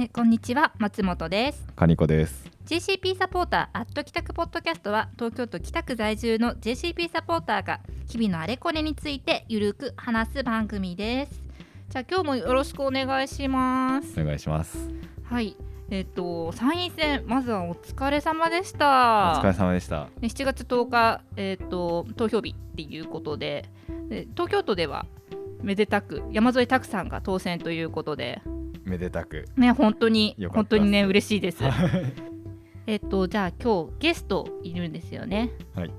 えこんにちは松本ですカニコです。JCP サポーターアット北区ポッドキャストは東京都北区在住の JCP サポーターが日々のあれこれについてゆるく話す番組ですじゃあ今日もよろしくお願いしますお願いします。はいえっ、と参院選まずはお疲れ様でしおた疲れ様でした。ね7月10日、えー、と投票日っていうことでで東京都ではめでたく山添拓さんが当選ということでめでたく。ね本当に本当にね嬉しいです。えっとじゃあ今日ゲストいるんですよね。はい。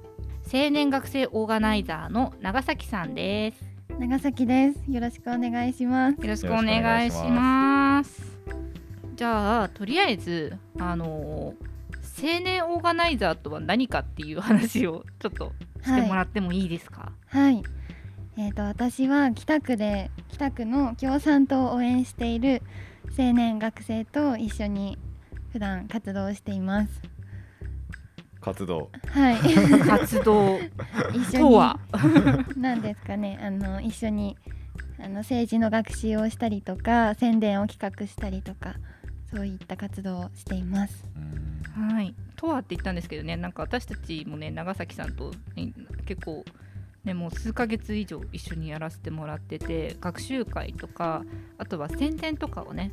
青年学生オーガナイザーの長崎さんです。長崎です。よろしくお願いします。よろしくお願いします。じゃあとりあえずあのー青年オーガナイザーとは何かっていう話をちょっとしてもらってもいいですか？はい。えっ、と私は北区で北区の共産党を応援している青年学生と一緒に普段活動しています。活動。はい。活動一緒にとは？なんですかね。あの一緒にあの政治の学習をしたりとか宣伝を企画したりとかそういった活動をしています。うんはい、とはって言ったんですけどね、なんか私たちもね、長崎さんと、ね結構、ね、もう数ヶ月以上一緒にやらせてもらってて、学習会とか、あとは宣伝とかをね、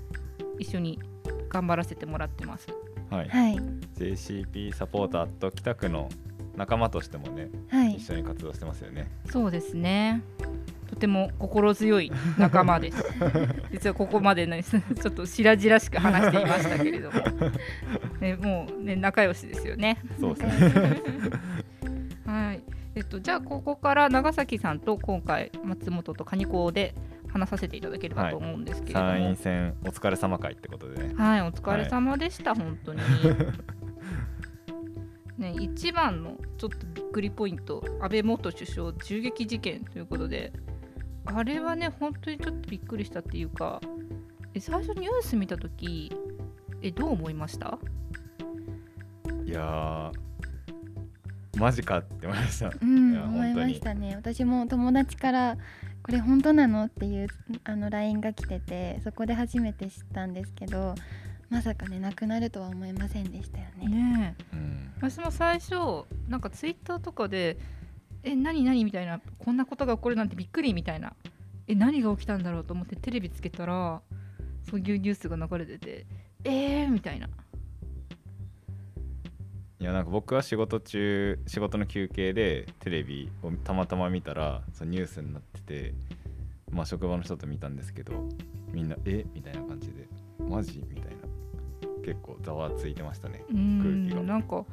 一緒に頑張らせてもらってます。はい。はい。JCP サポーターと北区の仲間としてもね、はい一。緒に活動してますよね。そうですね。とても心強い仲間です。実はここまでね、ちょっと白々しく話していましたけれども、ね、もうね、仲良しですよね。そうですね。はい。えっとじゃあここから長崎さんと今回松本とカニコで話させていただければと思うんですけれども、は参い、院選お疲れ様会ってことでね。お疲れ様でした、本当に。ね一番のちょっとびっくりポイント安倍元首相銃撃事件ということであれはね本当にちょっとびっくりしたっていうかえ最初ニュース見た時えどう思いました？いやー、マジかって思いました。うん、思いましたね私も友達からこれ本当なのっていうあの LINE が来ててそこで初めて知ったんですけどまさかねなくなるとは思いませんでしたよね。ねえうん。私も最初なんかツイッターとかで「え何何?」みたいな「こんなことが起こるなんてびっくり」みたいな「え何が起きたんだろう?」と思ってテレビつけたらそういうニュースが流れてて「えー?」みたいないやなんか僕は仕事中仕事の休憩でテレビをたまたま見たらそのニュースになっててまあ職場の人と見たんですけどみんな「え？みたいな感じで「マジ?」みたいな。結構ざわついてましたね空気が。んなんか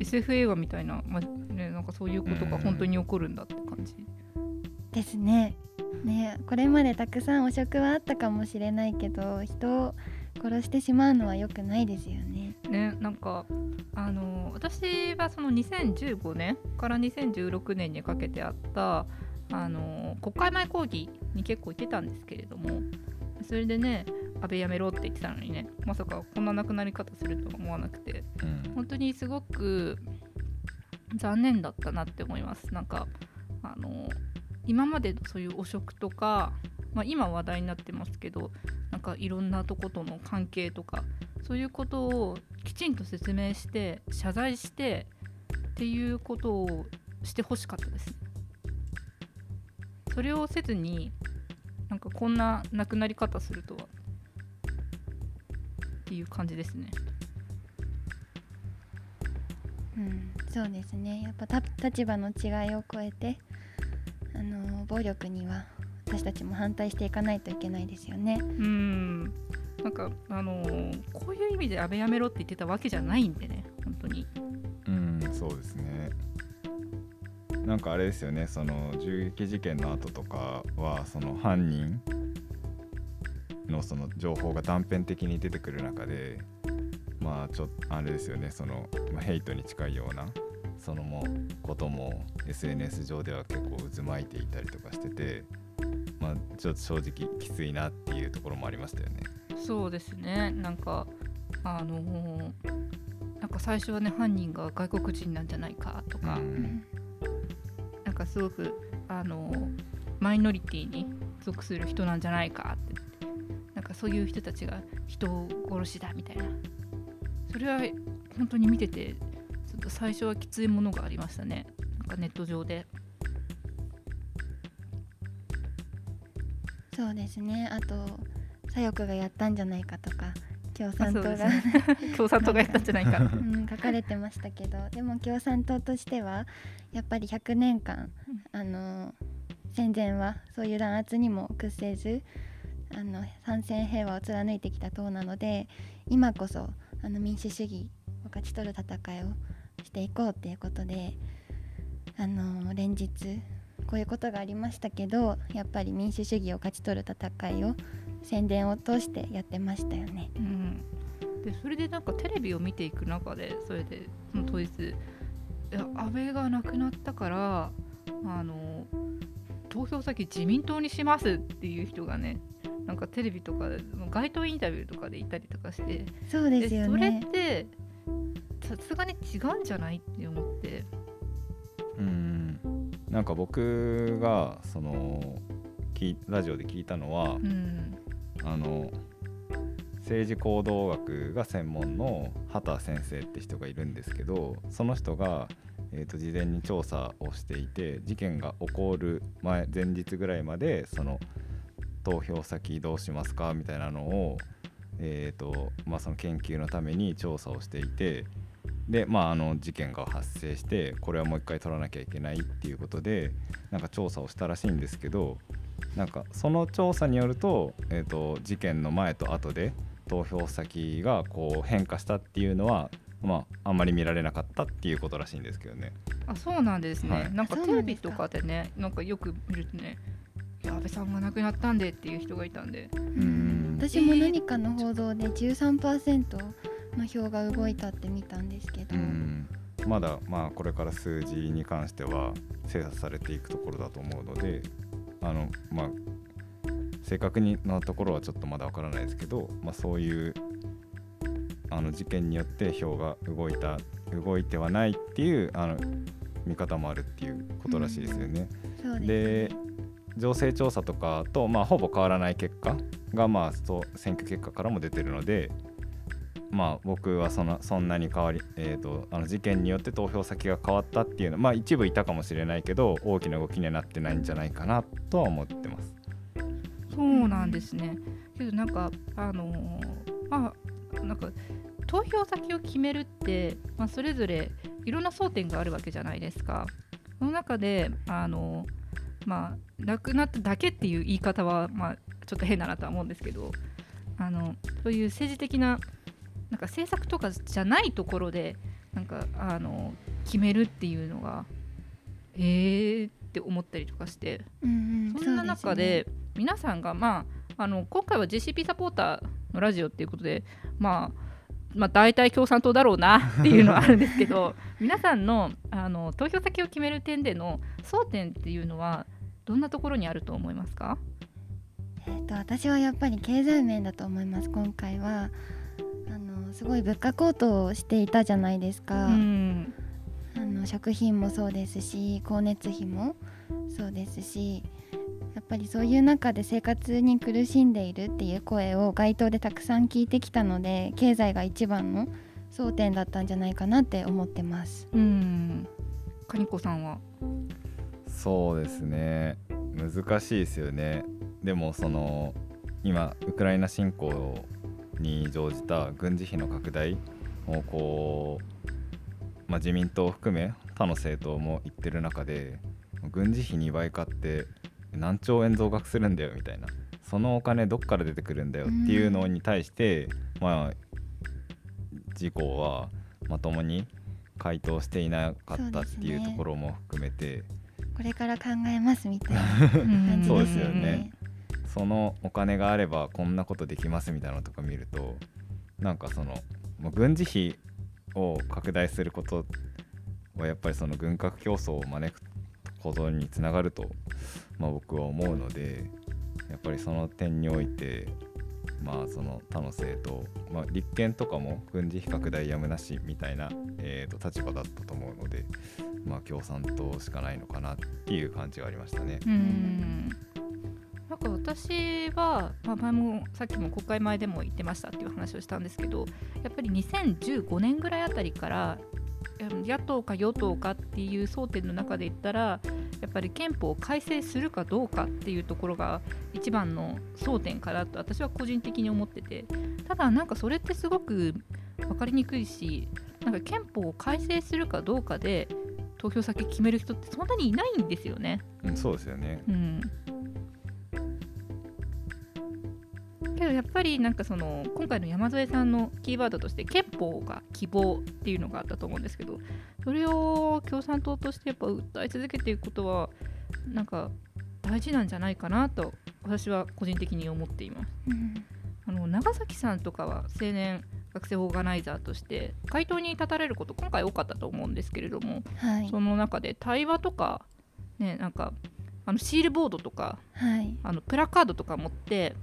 SF 映画みたいな,、まあね、なんかそういうことが本当に起こるんだって感じ。ですね。ねこれまでたくさん汚職はあったかもしれないけど人を殺してしまうのは良くないですよね。ねなんかあの私はその2015年から2016年にかけてあったあの国会前講義に結構行ってたんですけれどもそれでね安倍やめろって言ってたのにねまさかこんな亡くなり方するとは思わなくてうん本当にすごく残念だったなって思いますなんかあの今までのそういう汚職とか、まあ、今話題になってますけどなんかいろんなとことの関係とかそういうことをきちんと説明して謝罪してっていうことをしてほしかったですそれをせずになんかこんな亡くなり方するとはっていう感じですね。うん、そうですね。やっぱ立場の違いを超えてあの暴力には私たちも反対していかないといけないですよね。うん。なんかあのーこういう意味で安倍やめろって言ってたわけじゃないんでね本当に。うんそうですね。なんかあれですよねその銃撃事件の後とかはその犯人のその情報が断片的に出てくる中でまあちょっとあれですよねその、まあ、ヘイトに近いようなそのもことも SNS 上では結構渦巻いていたりとかしててまあちょっと正直きついなっていうところもありましたよね。そうですね。なんかあのーなんか最初はね犯人が外国人なんじゃないかとか、うん。なんかすごくあのーマイノリティに属する人なんじゃないかって。なんかかそういう人たちが人を殺しだみたいな。それは本当に見ててちょっと最初はきついものがありましたね。なんかネット上で。そうですね。あと左翼がやったんじゃないかとか共産党が、ね、共産党がやったんじゃないか、うん、書かれてましたけどでも共産党としてはやっぱり100年間、あの戦前はそういう弾圧にも屈せずあの参戦平和を貫いてきた党なので今こそあの民主主義を勝ち取る戦いをしていこうっていうことであの連日こういうことがありましたけどやっぱり民主主義を勝ち取る戦いを宣伝を通してやってましたよね。うん、でそれでなんかテレビを見ていく中でそれでその当日安倍が亡くなったからあの投票先自民党にしますっていう人がねなんかテレビとか街頭インタビューとかでいたりとかしてそうですよね。それってさすがに違うんじゃないって思って。うんなんか僕がそのラジオで聞いたのは、うん、あの政治行動学が専門の畑先生って人がいるんですけどその人が、えーと、事前に調査をしていて事件が起こる前前日ぐらいまでその投票先どうしますかみたいなのを、えーとまあ、その研究のために調査をしていてでまああの事件が発生してこれはもう一回取らなきゃいけないっていうことでなんか調査をしたらしいんですけどなんかその調査によると,、えーと、事件の前と後で投票先がこう変化したっていうのは、まあ、あんまり見られなかったっていうことらしいんですけどね。あそうなんですね、はい、なんかテレビとかでねなんかよく見るとね安倍さんが亡くなったんでっていう人がいたんで。うん。私も何かの報道で13%の票が動いたって見たんですけど。まだまあこれから数字に関しては精査されていくところだと思うのであのまあ正確になところはちょっとまだわからないですけど、まあ、そういうあの事件によって票が動いた動いてはないっていうあの見方もあるっていうことらしいですよね。うん、で、ね、情勢調査とかと、まあ、ほぼ変わらない結果が、まあ、そう選挙結果からも出てるので、まあ、僕はそのそんなに変わり、えーと、あの事件によって投票先が変わったっていうのは、まあ、一部いたかもしれないけど大きな動きにはなってないんじゃないかなとは思ってます。そうなんですねけどなんかあのー、まあなんか投票先を決めるって、まあ、それぞれいろんな争点があるわけじゃないですか。その中であのまあ亡くなっただけっていう言い方は、まあ、ちょっと変だなとは思うんですけどあのそういう政治的ななんか政策とかじゃないところでなんかあの決めるっていうのがえーって思ったりとかして、うんうん、そんな中で皆さんが、まあ、あの今回は JCP サポーターのラジオっていうことで、まあ、まあ大体共産党だろうなっていうのはあるんですけど 皆さんのあの投票先を決める点での争点っていうのはどんなところにあると思いますか？えーと私はやっぱり経済面だと思います今回はすごい物価高騰していたじゃないですか、うん、あの食品もそうですし光熱費もそうですしやっぱりそういう中で生活に苦しんでいるっていう声を街頭でたくさん聞いてきたので経済が一番の争点だったんじゃないかなって思ってます。うん。カニコさんは？そうですね。難しいですよね。でもその今ウクライナ侵攻に乗じた軍事費の拡大をこう、まあ、自民党を含め他の政党も言ってる中で軍事費2倍買って何兆円増額するんだよみたいなそのお金どっから出てくるんだよっていうのに対して、まあ自公はまともに回答していなかったっていうところも含めて、ね、これから考えますみたいな感じですよね。そのお金があればこんなことできますみたいなのとか見るとなんかその軍事費を拡大することはやっぱりその軍拡競争を招くことにつながると、まあ、僕は思うのでやっぱりその点においてまあその他の政党、まあ、立憲とかも軍事費拡大やむなしみたいな、えー、と立場だったと思うので、まあ、共産党しかないのかなっていう感じがありましたね。うんなんか私は、まあ、前もさっきも国会前でも言ってましたっていう話をしたんですけどやっぱり2015年ぐらいあたりから野党か与党かっていう争点の中で言ったらやっぱり憲法を改正するかどうかっていうところが一番の争点かなと私は個人的に思っててただなんかそれってすごく分かりにくいしなんか憲法を改正するかどうかで投票先決める人ってそんなにいないんですよね。うん、そうですよね。うんけどやっぱりなんかその今回の山添さんのキーワードとして憲法が希望っていうのがあったと思うんですけどそれを共産党としてやっぱ訴え続けていくことはなんか大事なんじゃないかなと私は個人的に思っています。うん。あの長崎さんとかは青年学生オーガナイザーとして回答に立たれること今回多かったと思うんですけれどもはい。その中で対話とかねなんかあのシールボードとかはい。あのプラカードとか持って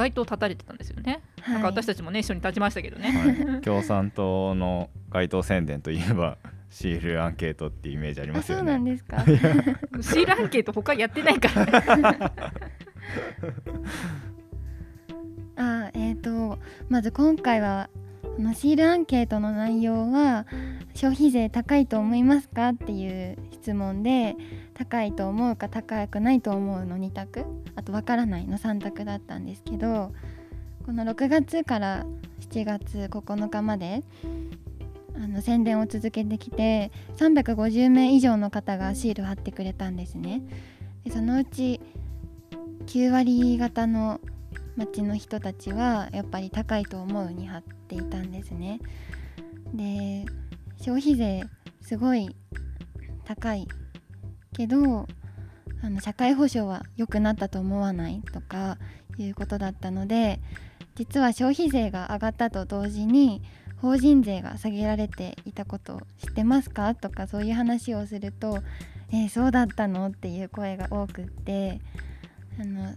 街頭立たれてたんですよね、はい。なんか私たちもね一緒に立ちましたけどね、はい、共産党の街頭宣伝といえば シールアンケートっていうイメージありますよあそうなんね。ですか。シールアンケート他やってないから あえー、とまず今回はこのシールアンケートの内容は消費税高いと思いますかっていう質問で高いと思うか高くないと思うの2択あとわからないの3択だったんですけどこの6月から7月9日まであの宣伝を続けてきて350名以上の方がシール貼ってくれたんですね。でそのうち9割方の町の人たちはやっぱり高いと思うに貼っていたんですね。で消費税すごい高いけどあの社会保障は良くなったと思わないとかいうことだったので実は消費税が上がったと同時に法人税が下げられていたことを知ってますか？とかそういう話をすると「えーそうだったの?」っていう声が多くってあの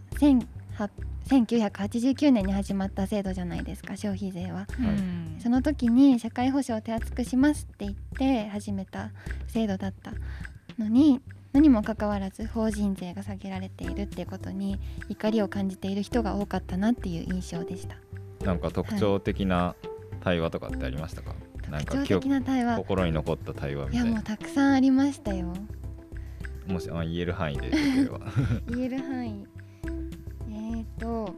1989年に始まった制度じゃないですか消費税は。うんその時に社会保障を手厚くしますって言って始めた制度だったのに何もかかわらず法人税が下げられているっていうことに怒りを感じている人が多かったなっていう印象でした。なんか特徴的な対話とかってありましたか？なんか特徴的な対話心に残った対話みたいないやもう。たくさんありましたよもしあ言える範囲で。言える範囲えーと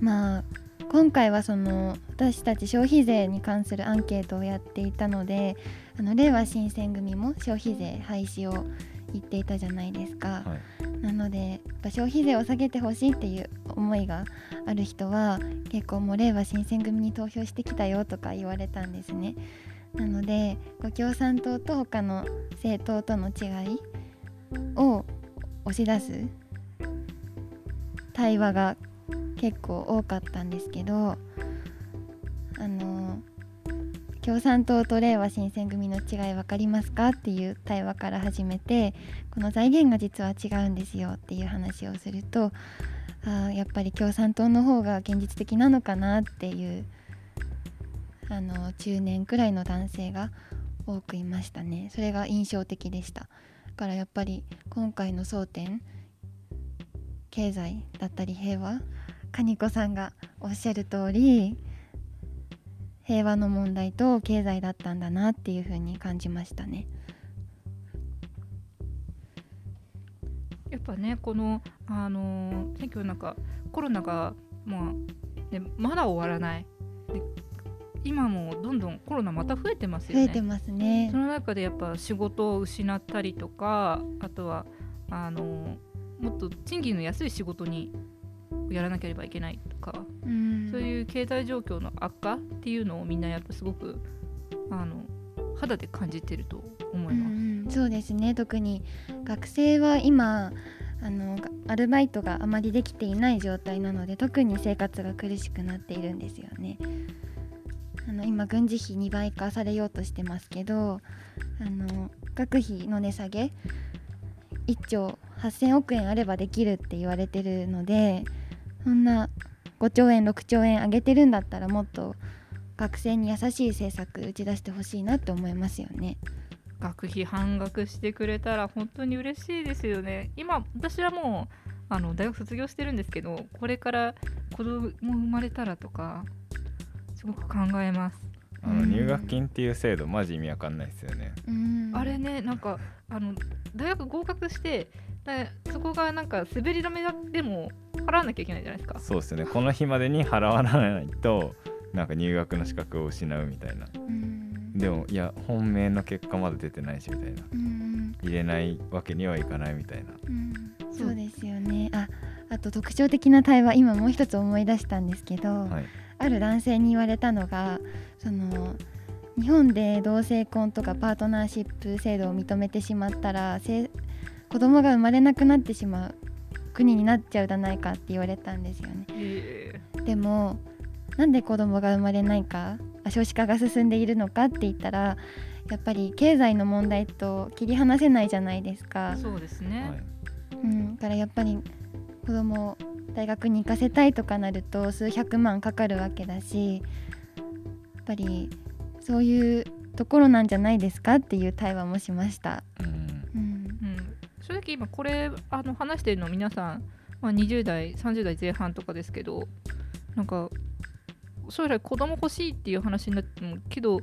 まあ今回はその私たち消費税に関するアンケートをやっていたのであの令和新選組も消費税廃止を言っていたじゃないですか、はい。なのでやっぱ消費税を下げてほしいっていう思いがある人は結構もう令和新選組に投票してきたよとか言われたんですね。なので共産党と他の政党との違いを押し出す対話が結構多かったんですけどあの共産党と令和新選組の違い分かりますかっていう対話から始めてこの財源が実は違うんですよっていう話をするとあやっぱり共産党の方が現実的なのかなっていうあの中年くらいの男性が多くいましたね。それが印象的でした。だからやっぱり今回の争点経済だったり平和カ子さんがおっしゃる通り平和の問題と経済だったんだなっていう風に感じましたね。やっぱねこのあのー選挙なんかコロナがまあ、ね、まだ終わらないで今もどんどんコロナまた増えてますよね増えてますねそ。の中でやっぱ仕事を失ったりとかあとはあのもっと賃金の安い仕事にやらなければいけないとか、うんそういう経済状況の悪化っていうのをみんなやっぱすごくあの肌で感じてると思います。うそうですね特に学生は今あのがアルバイトがあまりできていない状態なので特に生活が苦しくなっているんですよね。あの今軍事費2倍化されようとしてますけどあの学費の値下げ1兆8,000億円あればできるって言われてるのでそんな5兆円6兆円上げてるんだったらもっと学生に優しい政策打ち出してほしいなって思いますよね。学費半額してくれたら本当に嬉しいですよね今私はもうあの大学卒業してるんですけどこれから子供生まれたらとかすごく考えます。あの入学金っていう制度マジ意味わかんないですよねうんあれねなんかあの大学合格してでそこがなんか滑り止めでも払わなきゃいけないじゃないですか。そうですよね。この日までに払わないとなんか入学の資格を失うみたいな。うん。でもいや本命の結果まだ出てないしみたいな。うん。入れないわけにはいかないみたいな。うん。そうですよね。ああと特徴的な対話今もう一つ思い出したんですけど、はい。ある男性に言われたのがその日本で同性婚とかパートナーシップ制度を認めてしまったらせ子供が生まれなくなってしまう国になっちゃうじゃないかって言われたんですよね。えでもなんで子供が生まれないかあ少子化が進んでいるのかって言ったらやっぱり経済の問題と切り離せないじゃないですか。ー、そうですはね。い。うん、だからやっぱり子供を大学に行かせたいとかなると数百万かかるわけだしやっぱりそういうところなんじゃないですかっていう対話もしました。うんうん。うん、正直今これあの話してるの皆さん、まあ、20代30代前半とかですけどなんか将来子供欲しいっていう話になってもけど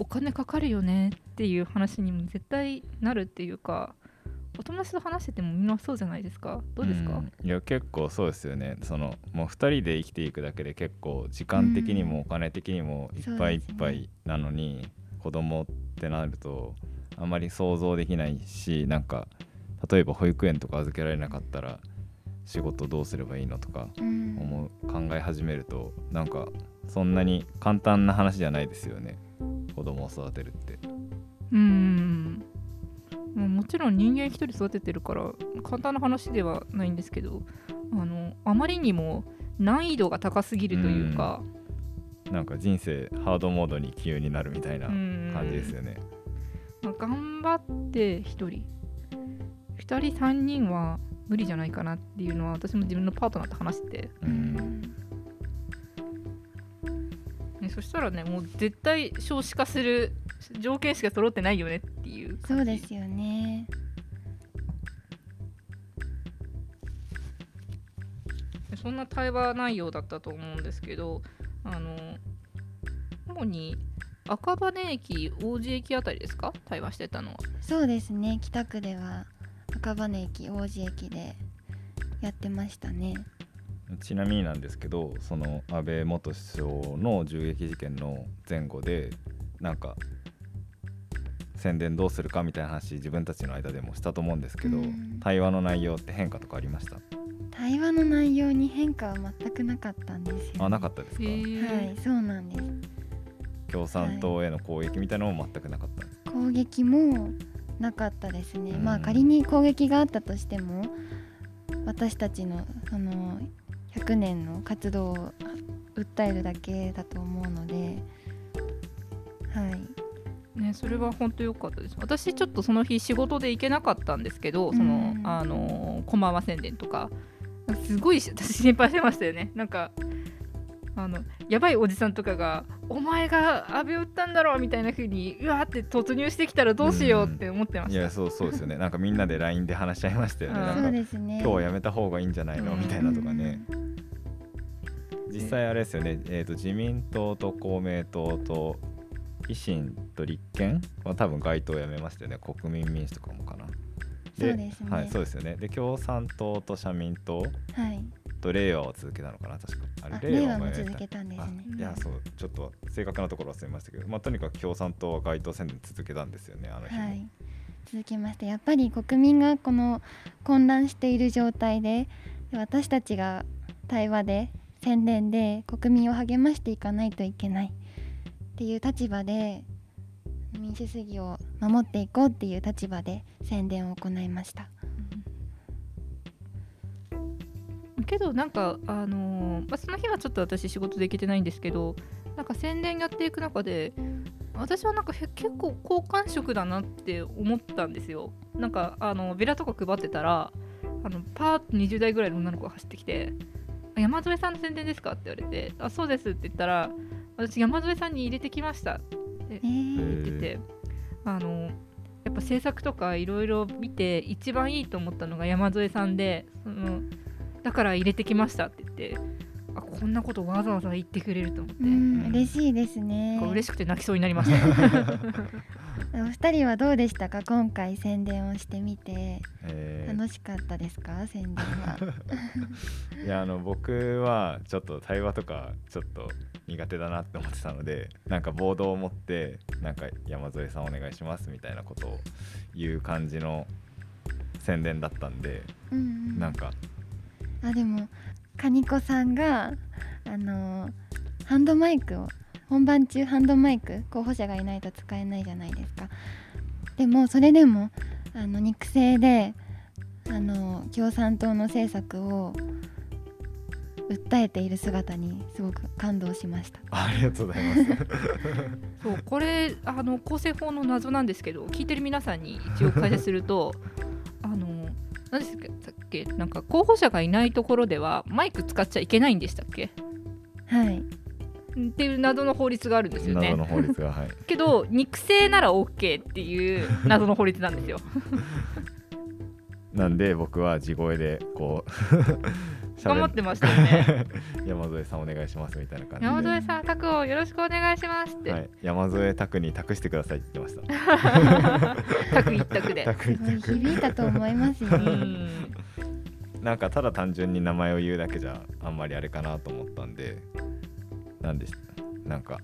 お金かかるよねっていう話にも絶対なるっていうかお友達と話しててもみんなそうじゃないですか？どうですか、んいや結構そうですよね。そのもう2人で生きていくだけで結構時間的にもお金的にもいっぱいいっぱいなのに、子供ってなるとあまり想像できないしなんか例えば保育園とか預けられなかったら仕事どうすればいいのとかうん。思う考え始めるとなんかそんなに簡単な話じゃないですよね。子供を育てるって。うーん。もうもちろん人間一人育ててるから簡単な話ではないんですけどあのあまりにも難易度が高すぎるというか、なんか人生ハードモードに急になるみたいなうん感じですよね。まあ、頑張って1人2人3人は無理じゃないかなっていうのは私も自分のパートナーと話してて、うんね、そしたらねもう絶対少子化する条件しか揃ってないよねっていうそうですよね。そんな対話内容だったと思うんですけどあの主に赤羽駅王子駅あたりですか？対話してたのはそうですね。北区では赤羽駅王子駅でやってましたね。ちなみになんですけどその安倍元首相の銃撃事件の前後でなんか宣伝どうするかみたいな話自分たちの間でもしたと思うんですけど、うん対話の内容って変化とかありました？対話の内容に変化は全くなかったんですよ、ね。あなかったですか？はい、そうなんです。共産党への攻撃みたいなのも全くなかったんです攻撃もなかったですね、うん。まあ仮に攻撃があったとしても私たちのその100年の活動を訴えるだけだと思うのではい。ね、それは本当良かったです。私ちょっとその日仕事で行けなかったんですけどその、うんあの駒場宣伝とか。すごいし私心配してましたよね。なんかあのやばいおじさんとかが「お前が安倍を撃ったんだろ」みたいな風にうわーって突入してきたらどうしようって思ってました、いやそうそうですよね。なんかみんなで LINE で話し合いましたよね。うんそうなんかですね今日はやめた方がいいんじゃないの？うん。みたいなとかね。実際あれですよね、えー、と自民党と公明党と維新と立憲？は多分該当やめましたよね。国民民主とかもかな。そうですね。はいそうですよね。で共産党と社民党？はいと令和を続けたのかな確か。ああれ令和も続けたんですね。あいやそうちょっと正確なところ忘れましたけど、まあ、とにかく共産党は街頭宣伝続けたんですよねあの日も、はい。続きましてやっぱり国民がこの混乱している状態でで私たちが対話で宣伝で国民を励ましていかないといけない。っていう立場で民主主義を守っていこうっていう立場で宣伝を行いました。けどなんかあのーまあ、その日はちょっと私仕事で行けてないんですけどなんか宣伝やっていく中で私はなんかへ結構好感触だなって思ったんですよなんかあのビラとか配ってたらあのパーッと20代ぐらいの女の子が走ってきて「あ山添さんの宣伝ですか?」って言われて「あそうです」って言ったら「私山添さんに入れてきました」えー言っててあのやっぱ制作とかいろいろ見て一番いいと思ったのが山添さんでそのだから入れてきましたって言ってあこんなことわざわざ言ってくれると思って、うん嬉しいですね。嬉しくて泣きそうになりました。お二人はどうでしたか？今回宣伝をしてみて。えー。楽しかったですか？宣伝は。いやあの僕はちょっと対話とかちょっと苦手だなって思ってたのでなんかボードを持ってなんか山添さんお願いしますみたいなことを言う感じの宣伝だったんでうんうん。なんかあでもカニコさんがあのハンドマイクを本番中ハンドマイク候補者がいないと使えないじゃないですか。でもそれでもあの肉声であの共産党の政策を訴えている姿にすごく感動しました。ありがとうございます。そうこれあの構成法の謎なんですけど聞いてる皆さんに一応解説すると 何でしたっけなんか候補者がいないところではマイク使っちゃいけないんでしたっけ？はい。っていう謎の法律があるんですよね。謎の法律がはい。けど肉声なら OK っていう謎の法律なんですよ。なんで僕は地声でこう頑張ってましたよね。山添さんお願いしますみたいな感じで。山添さん拓をよろしくお願いしますって、はい、山添拓に託してくださいって言ってました。拓一択で。拓すごい響いたと思いますね ん。なんかただ単純に名前を言うだけじゃあんまりあれかなと思ったんでなんでなんか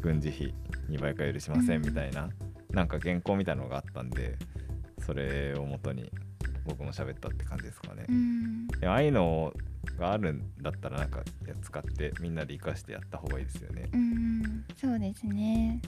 軍事費2倍か許しませんみたいな、なんか原稿みたいなのがあったんでそれをもとに僕も喋ったって感じですかね、ああいうのがあるんだったらなんか使ってみんなで生かしてやった方がいいですよね。うん。そうですね。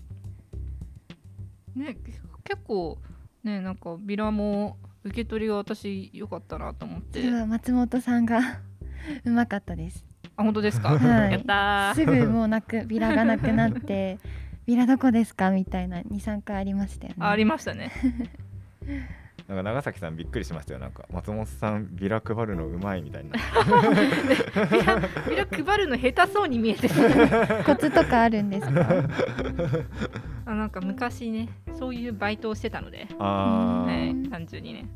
ね結構ねなんかビラも受け取りが私良かったなと思って。それは松本さんが うまかったです。あ本当ですか、はい。やったー。すぐもうなくビラがなくなって ビラどこですか？みたいな23回ありましたよね。あありましたね なんか長崎さんびっくりしましたよ。なんか松本さんビラ配るのうまいみたいな。ビラビラ配るの下手そうに見えて コツとかあるんですか？あなんか昔ねそういうバイトをしてたので、あー、はい、単純にね。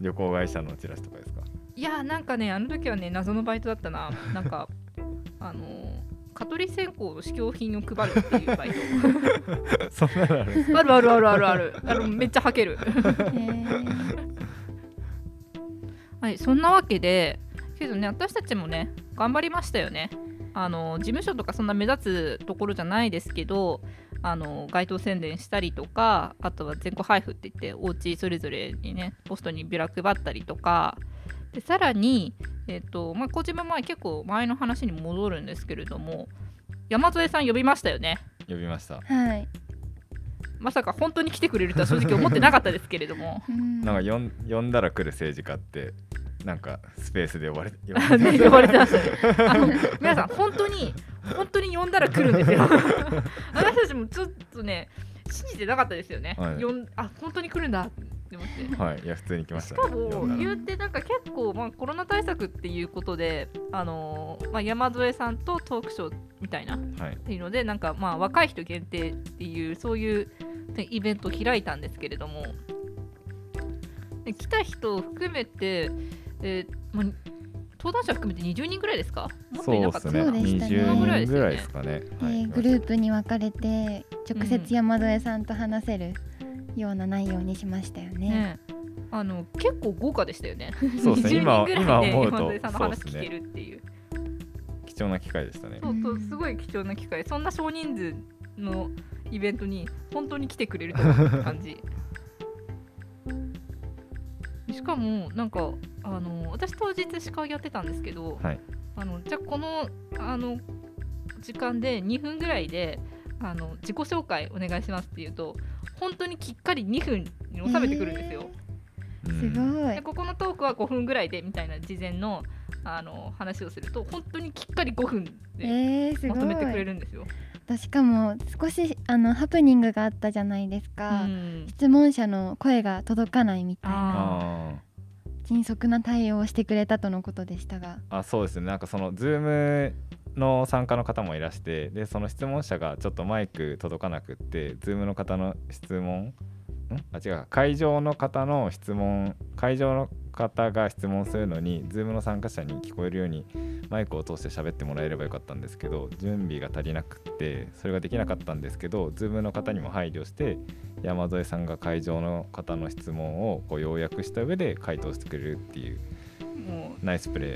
旅行会社のチラシとかですか？いやーなんかねあの時はね謎のバイトだったな。なんかあのー蚊取り線香の試供品を配るっていうバイト。そんなのある？あるあるあるあるある。あの めっちゃはける。はいそんなわけでけどね私たちもね頑張りましたよね。あの事務所とかそんな目立つところじゃないですけどあの街頭宣伝したりとかあとは全国配布って言ってお家それぞれにねポストにビラ配ったりとかでさらに、えっとまあ、小島前結構前の話に戻るんですけれども山添さん呼びましたよね。呼びました。はい、まさか本当に来てくれるとは正直思ってなかったですけれども。うん。なんか呼ん呼んだら来る政治家ってなんかスペースで呼ばれ 呼ばあれてね。呼ばれてましたね。あの皆さん本当に本当に呼んだら来るんですよ。私たちもちょっとね信じてなかったですよね。はい。呼んあ本当に来るんだって思って。はいいや普通に来まししたかねも呼んだら。言ってなんか結構、まあ、コロナ対策っていうことで、あのーまあ、山添さんとトークショーみたいなっはい。ていうのでなんか、まあ、若い人限定っていうそういう、ねイベントを開いたんですけれどもで来た人を含めて、えーまあ、登壇者含めて20人ぐらいですか？もっといなかった。そうですね。そうでしたね。20ぐらいですよね。人ぐらいですかね。グループに分かれて直接山添さんと話せるような内容にしましたよね。ね。あの結構豪華でしたよね。そうですね。20今人ぐらいで今思うと山添さんの話聞けるっていう。貴重な機会でしたね。そうそうすごい貴重な機会。そんな少人数のイベントに本当に来てくれるという感じ。しかもなんかあの私当日司会やってたんですけど、はい。あのじゃあこのあの時間で2分ぐらいであの自己紹介お願いしますって言うと本当にきっかり2分に収めてくるんですよ。うん。すごい。で。ここのトークは5分ぐらいでみたいな事前のあの話をすると本当にきっかり5分でまとめてくれるんですよ。しかも少しあのハプニングがあったじゃないですか、うん。質問者の声が届かないみたいな。あ迅速な対応をしてくれたとのことでしたが。あそうですね。なんかそのズームの参加の方もいらしてでその質問者がちょっとマイク届かなくってズームの方の質問あ違う。会場の方の質問会場の方が質問するのに Zoom の参加者に聞こえるようにマイクを通して喋ってもらえればよかったんですけど準備が足りなくってそれができなかったんですけど Zoom の方にも配慮して山添さんが会場の方の質問をこう要約した上で回答してくれるっていうもナイスプレ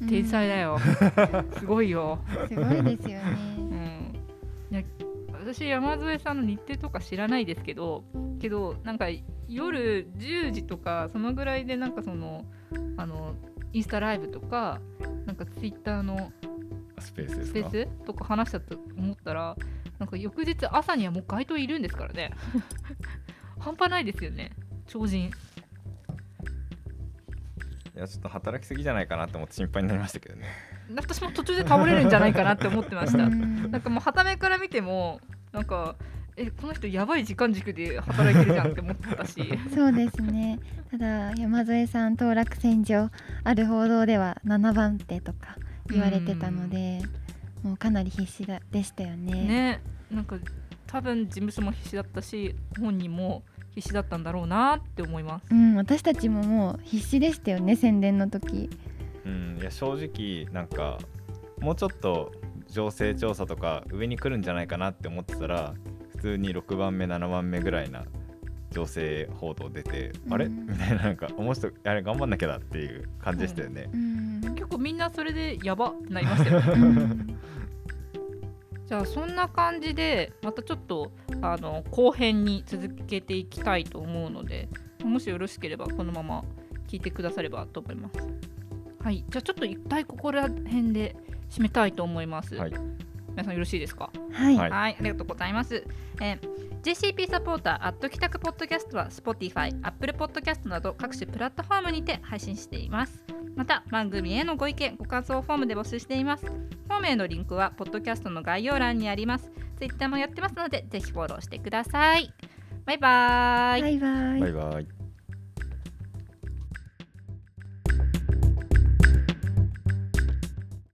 ー。う天才だよ。すごいよ。すごいですようね。ん。いや私山添さんの日程とか知らないですけどけどなんか夜10時とかそのぐらいでなんかそのあのインスタライブとかなんかツイッターのスペーススペースとか話したと思ったらなんか翌日朝にはもう街頭いるんですからね。半端ないですよね。超人。いやちょっと働きすぎじゃないかなと思って心配になりましたけどね。私も途中で倒れるんじゃないかなって思ってました。うんなんかもう傍目から見てもなんかえこの人やばい時間軸で働いてるじゃんって思ってたし そうですね。ただ山添さん当落線上ある報道では7番手とか言われてたので、もうかなり必死だでしたよね。ねなんか多分事務所も必死だったし本人も必死だったんだろうなって思いますうん、私たちももう必死でしたよね宣伝の時。うんいや正直なんかもうちょっと情勢調査とか上に来るんじゃないかなって思ってたら普通に6番目7番目ぐらいな情勢報道出て、うん。あれ？みたいななんかもうちょっとあれ頑張んなきゃだっていう感じでしたよね、うん。結構みんなそれでやばなりましたよね。う んじゃあそんな感じでまたちょっとあの後編に続けていきたいと思うのでもしよろしければこのまま聞いてくださればと思いますはいじゃあちょっと一回ここら辺で締めたいと思います、はい皆さんよろしいですか？はい。はいはい、ありがとうございます。えー JCP サポーター、アット帰宅ポッドキャストは Spotify、Apple Podcast など各種プラットフォームにて配信しています。また、番組へのご意見、ご感想フォームで募集しています。フォームへのリンクは、ポッドキャストの概要欄にあります。Twitter もやってますので、ぜひフォローしてください。バイバーイ。バイバイバイバイ